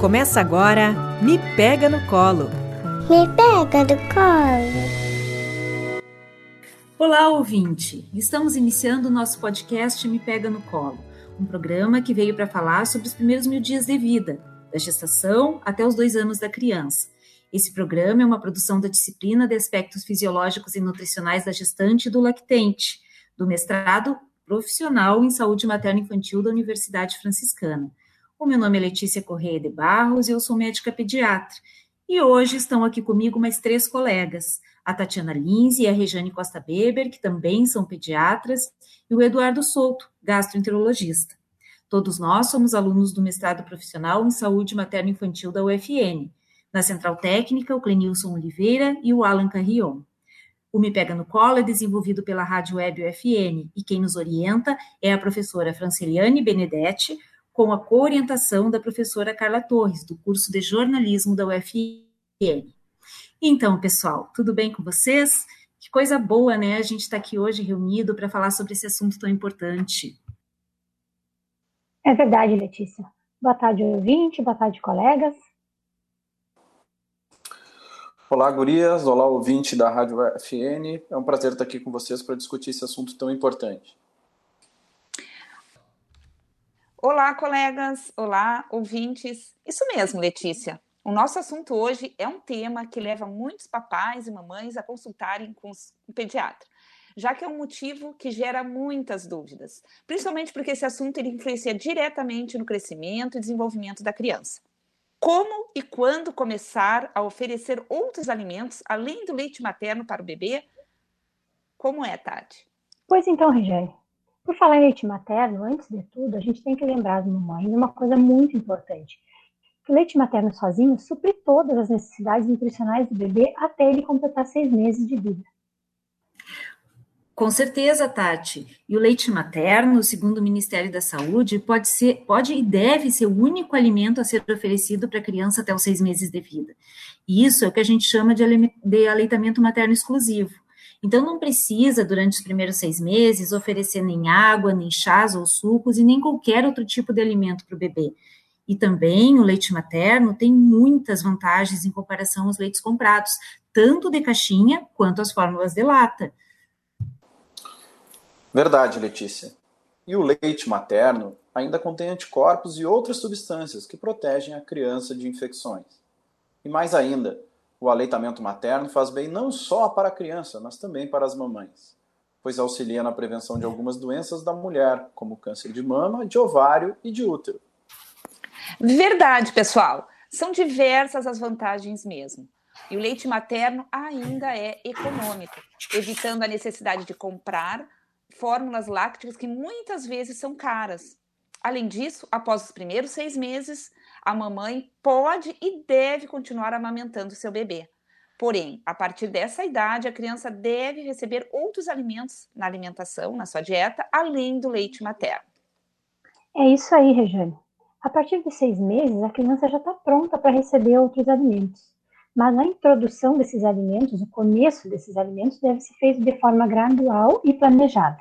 Começa agora Me Pega no Colo. Me pega no colo. Olá, ouvinte! Estamos iniciando o nosso podcast Me Pega no Colo, um programa que veio para falar sobre os primeiros mil dias de vida, da gestação até os dois anos da criança. Esse programa é uma produção da disciplina de aspectos fisiológicos e nutricionais da gestante e do lactente, do mestrado profissional em saúde materna infantil da Universidade Franciscana. O meu nome é Letícia Correia de Barros e eu sou médica pediatra. E hoje estão aqui comigo mais três colegas, a Tatiana Lins e a Rejane Costa Beber, que também são pediatras, e o Eduardo Souto, gastroenterologista. Todos nós somos alunos do mestrado profissional em saúde materno-infantil da UFN. Na Central Técnica, o Clenilson Oliveira e o Alan Carrion. O Me Pega no Colo é desenvolvido pela Rádio Web UFN e quem nos orienta é a professora Franceliane Benedetti, com a coorientação da professora Carla Torres, do curso de jornalismo da UFN. Então, pessoal, tudo bem com vocês? Que coisa boa, né? A gente está aqui hoje reunido para falar sobre esse assunto tão importante. É verdade, Letícia. Boa tarde, ouvinte, boa tarde, colegas. Olá, gurias. Olá, ouvinte da Rádio UFN. É um prazer estar aqui com vocês para discutir esse assunto tão importante. Olá, colegas! Olá, ouvintes! Isso mesmo, Letícia. O nosso assunto hoje é um tema que leva muitos papais e mamães a consultarem com o pediatra, já que é um motivo que gera muitas dúvidas, principalmente porque esse assunto ele influencia diretamente no crescimento e desenvolvimento da criança. Como e quando começar a oferecer outros alimentos além do leite materno para o bebê? Como é, Tati? Pois então, Regiane, por falar em leite materno, antes de tudo, a gente tem que lembrar as mamães uma coisa muito importante. O leite materno sozinho supre todas as necessidades nutricionais do bebê até ele completar seis meses de vida. Com certeza, Tati. E o leite materno, segundo o Ministério da Saúde, pode ser, pode e deve ser o único alimento a ser oferecido para a criança até os seis meses de vida. E isso é o que a gente chama de aleitamento materno exclusivo. Então, não precisa, durante os primeiros seis meses, oferecer nem água, nem chás ou sucos e nem qualquer outro tipo de alimento para o bebê. E também o leite materno tem muitas vantagens em comparação aos leites comprados, tanto de caixinha quanto as fórmulas de lata. Verdade, Letícia. E o leite materno ainda contém anticorpos e outras substâncias que protegem a criança de infecções. E mais ainda, o aleitamento materno faz bem não só para a criança, mas também para as mamães, pois auxilia na prevenção de algumas doenças da mulher, como câncer de mama, de ovário e de útero. Verdade, pessoal. São diversas as vantagens mesmo. E o leite materno ainda é econômico, evitando a necessidade de comprar fórmulas lácteas que muitas vezes são caras. Além disso, após os primeiros seis meses, a mamãe pode e deve continuar amamentando seu bebê. Porém, a partir dessa idade, a criança deve receber outros alimentos na alimentação, na sua dieta, além do leite materno. É isso aí, Rejane. A partir de seis meses, a criança já está pronta para receber outros alimentos. Mas a introdução desses alimentos, o começo desses alimentos, deve ser feito de forma gradual e planejada.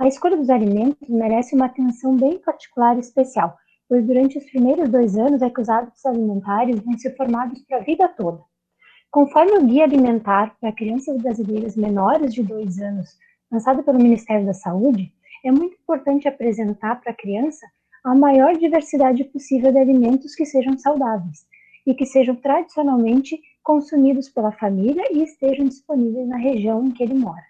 A escolha dos alimentos merece uma atenção bem particular e especial, pois durante os primeiros dois anos é que os hábitos alimentares vão ser formados para a vida toda. Conforme o Guia Alimentar para Crianças Brasileiras Menores de dois anos, lançado pelo Ministério da Saúde, é muito importante apresentar para a criança a maior diversidade possível de alimentos que sejam saudáveis e que sejam tradicionalmente consumidos pela família e estejam disponíveis na região em que ele mora.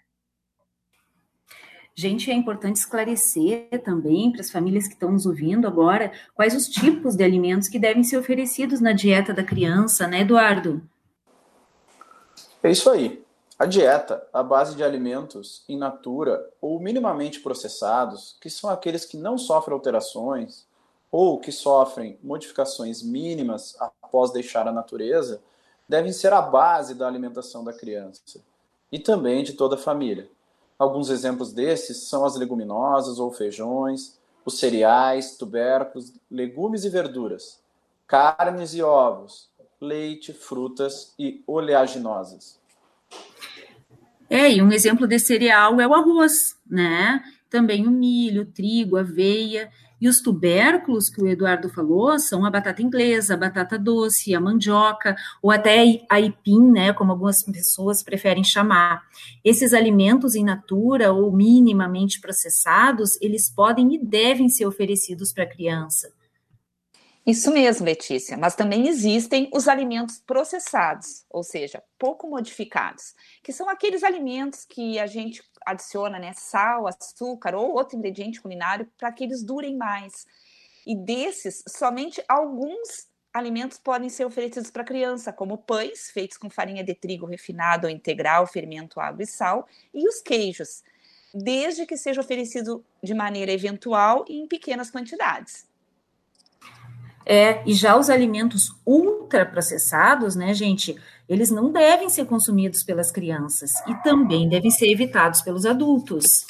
Gente, é importante esclarecer também para as famílias que estão nos ouvindo agora quais os tipos de alimentos que devem ser oferecidos na dieta da criança, né, Eduardo? É isso aí. A dieta, a base de alimentos in natura ou minimamente processados, que são aqueles que não sofrem alterações ou que sofrem modificações mínimas após deixar a natureza, devem ser a base da alimentação da criança e também de toda a família. Alguns exemplos desses são as leguminosas ou feijões, os cereais, tubérculos, legumes e verduras, carnes e ovos, leite, frutas e oleaginosas. É, e um exemplo de cereal é o arroz, né? também o milho, o trigo, aveia e os tubérculos que o Eduardo falou são a batata inglesa, a batata doce, a mandioca, ou até a aipim, né, como algumas pessoas preferem chamar. Esses alimentos in natura ou minimamente processados, eles podem e devem ser oferecidos para a criança. Isso mesmo, Letícia, mas também existem os alimentos processados, ou seja, pouco modificados, que são aqueles alimentos que a gente adiciona né, sal, açúcar ou outro ingrediente culinário para que eles durem mais. E desses, somente alguns alimentos podem ser oferecidos para criança, como pães feitos com farinha de trigo refinado ou integral, fermento, água e sal, e os queijos, desde que seja oferecido de maneira eventual e em pequenas quantidades. É, e já os alimentos ultraprocessados, né, gente, eles não devem ser consumidos pelas crianças e também devem ser evitados pelos adultos.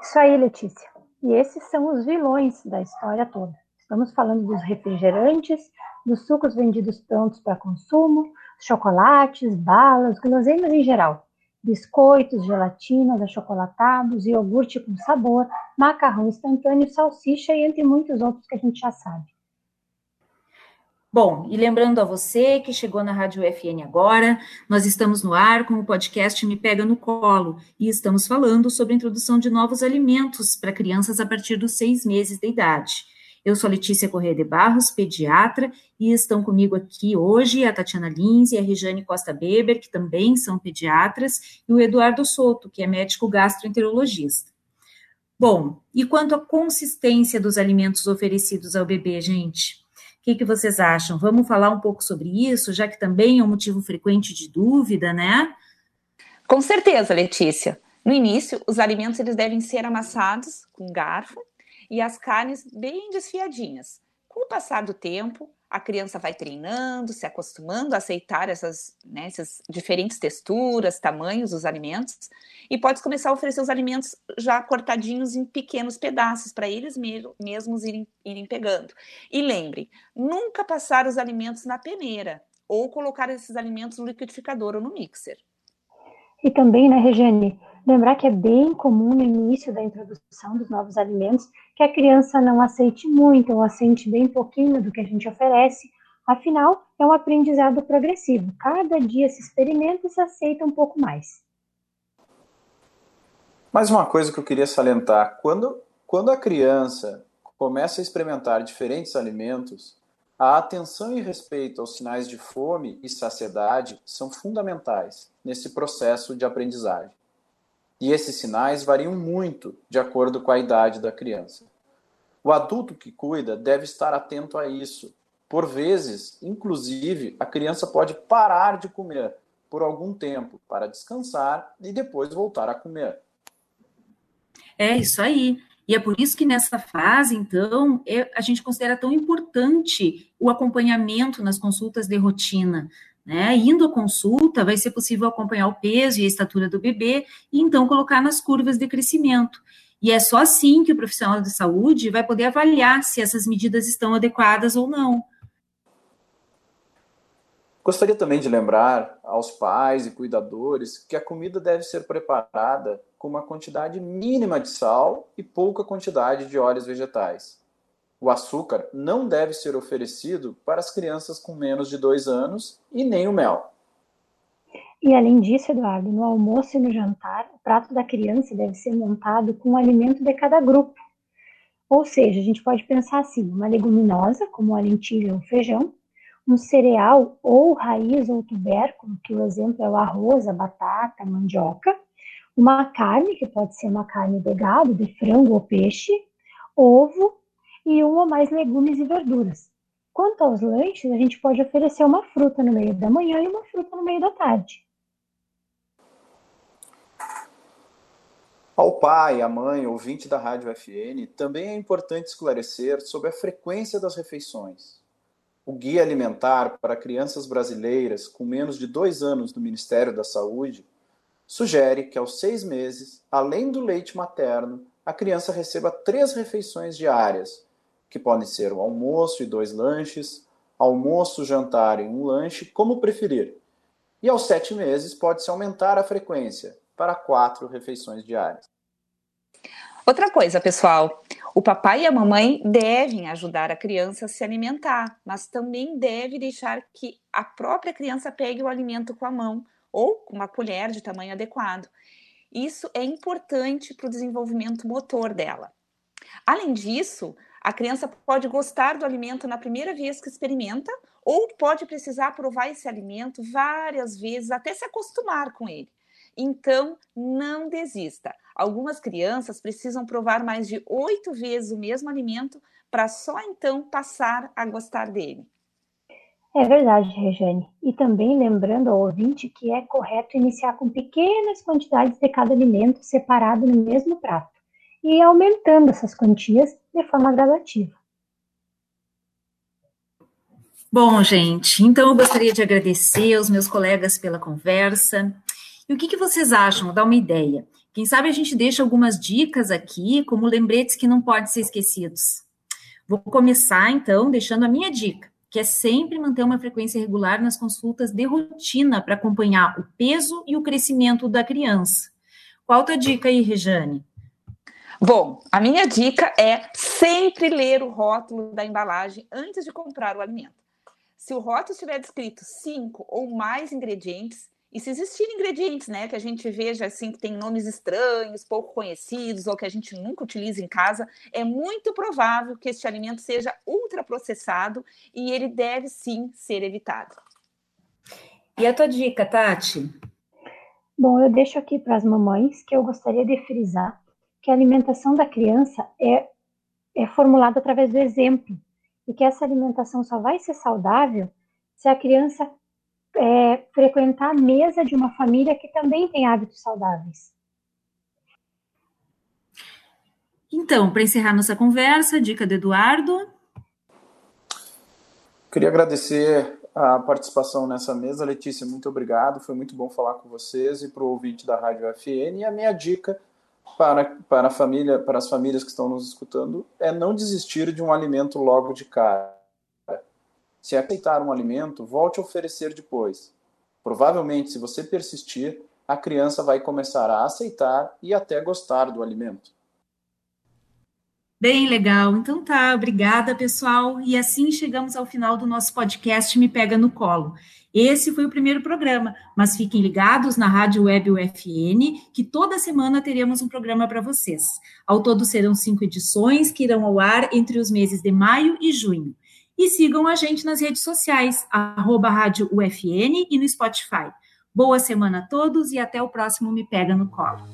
Isso aí, Letícia. E esses são os vilões da história toda. Estamos falando dos refrigerantes, dos sucos vendidos prontos para consumo, chocolates, balas, guloseimas em geral, biscoitos, gelatinas, achocolatados, iogurte com sabor, macarrão instantâneo, salsicha e entre muitos outros que a gente já sabe. Bom, e lembrando a você que chegou na Rádio FN agora, nós estamos no ar com o podcast Me Pega no Colo e estamos falando sobre a introdução de novos alimentos para crianças a partir dos seis meses de idade. Eu sou Letícia Corrêa de Barros, pediatra, e estão comigo aqui hoje a Tatiana Lins e a Rejane Costa Beber, que também são pediatras, e o Eduardo Souto, que é médico gastroenterologista. Bom, e quanto à consistência dos alimentos oferecidos ao bebê, gente? O que, que vocês acham? Vamos falar um pouco sobre isso, já que também é um motivo frequente de dúvida, né? Com certeza, Letícia. No início, os alimentos eles devem ser amassados com garfo e as carnes bem desfiadinhas. Com o passar do tempo, a criança vai treinando, se acostumando a aceitar essas, né, essas diferentes texturas, tamanhos dos alimentos, e pode começar a oferecer os alimentos já cortadinhos em pequenos pedaços, para eles mesmos irem, irem pegando. E lembre, nunca passar os alimentos na peneira, ou colocar esses alimentos no liquidificador ou no mixer. E também, né, Regiane, lembrar que é bem comum no início da introdução dos novos alimentos que a criança não aceite muito ou aceite bem pouquinho do que a gente oferece. Afinal, é um aprendizado progressivo. Cada dia se experimenta e se aceita um pouco mais. Mais uma coisa que eu queria salientar: quando, quando a criança começa a experimentar diferentes alimentos, a atenção e respeito aos sinais de fome e saciedade são fundamentais nesse processo de aprendizagem. E esses sinais variam muito de acordo com a idade da criança. O adulto que cuida deve estar atento a isso. Por vezes, inclusive, a criança pode parar de comer por algum tempo para descansar e depois voltar a comer. É isso aí. E é por isso que nessa fase, então, é, a gente considera tão importante o acompanhamento nas consultas de rotina. Né? Indo à consulta, vai ser possível acompanhar o peso e a estatura do bebê e então colocar nas curvas de crescimento. E é só assim que o profissional de saúde vai poder avaliar se essas medidas estão adequadas ou não. Gostaria também de lembrar aos pais e cuidadores que a comida deve ser preparada com uma quantidade mínima de sal e pouca quantidade de óleos vegetais. O açúcar não deve ser oferecido para as crianças com menos de dois anos e nem o mel. E além disso, Eduardo, no almoço e no jantar, o prato da criança deve ser montado com o alimento de cada grupo. Ou seja, a gente pode pensar assim: uma leguminosa, como a lentilha ou feijão, um cereal ou raiz ou tubérculo, que o exemplo é o arroz, a batata, a mandioca, uma carne, que pode ser uma carne de gado, de frango ou peixe, ovo e um ou mais legumes e verduras. Quanto aos lanches, a gente pode oferecer uma fruta no meio da manhã e uma fruta no meio da tarde. Ao pai, à mãe, ouvinte da Rádio FN, também é importante esclarecer sobre a frequência das refeições. O Guia Alimentar para Crianças Brasileiras com menos de dois anos do Ministério da Saúde sugere que aos seis meses, além do leite materno, a criança receba três refeições diárias, que podem ser o almoço e dois lanches, almoço, jantar e um lanche, como preferir. E aos sete meses pode-se aumentar a frequência para quatro refeições diárias. Outra coisa, pessoal, o papai e a mamãe devem ajudar a criança a se alimentar, mas também deve deixar que a própria criança pegue o alimento com a mão ou com uma colher de tamanho adequado. Isso é importante para o desenvolvimento motor dela. Além disso, a criança pode gostar do alimento na primeira vez que experimenta, ou pode precisar provar esse alimento várias vezes até se acostumar com ele. Então, não desista. Algumas crianças precisam provar mais de oito vezes o mesmo alimento para só então passar a gostar dele. É verdade, Regiane. E também lembrando ao ouvinte que é correto iniciar com pequenas quantidades de cada alimento separado no mesmo prato e aumentando essas quantias de forma gradativa. Bom, gente, então eu gostaria de agradecer aos meus colegas pela conversa. E o que, que vocês acham? Dá uma ideia. Quem sabe a gente deixa algumas dicas aqui, como lembretes que não podem ser esquecidos. Vou começar, então, deixando a minha dica, que é sempre manter uma frequência regular nas consultas de rotina para acompanhar o peso e o crescimento da criança. Qual a tua dica aí, Rejane? Bom, a minha dica é sempre ler o rótulo da embalagem antes de comprar o alimento. Se o rótulo estiver descrito cinco ou mais ingredientes, e se existirem ingredientes, né, que a gente veja assim que tem nomes estranhos, pouco conhecidos ou que a gente nunca utiliza em casa, é muito provável que este alimento seja ultraprocessado e ele deve sim ser evitado. E a tua dica, Tati? Bom, eu deixo aqui para as mamães que eu gostaria de frisar que a alimentação da criança é, é formulada através do exemplo e que essa alimentação só vai ser saudável se a criança é, frequentar a mesa de uma família que também tem hábitos saudáveis. Então, para encerrar nossa conversa, dica do Eduardo. Queria agradecer a participação nessa mesa, Letícia, muito obrigado, foi muito bom falar com vocês e para o ouvinte da Rádio FN. E a minha dica para, para, a família, para as famílias que estão nos escutando é não desistir de um alimento logo de cara. Se aceitar um alimento, volte a oferecer depois. Provavelmente, se você persistir, a criança vai começar a aceitar e até gostar do alimento. Bem legal. Então tá, obrigada, pessoal. E assim chegamos ao final do nosso podcast Me Pega no Colo. Esse foi o primeiro programa, mas fiquem ligados na Rádio Web UFN, que toda semana teremos um programa para vocês. Ao todo serão cinco edições que irão ao ar entre os meses de maio e junho. E sigam a gente nas redes sociais, arroba Rádio UFN e no Spotify. Boa semana a todos e até o próximo Me Pega no Colo.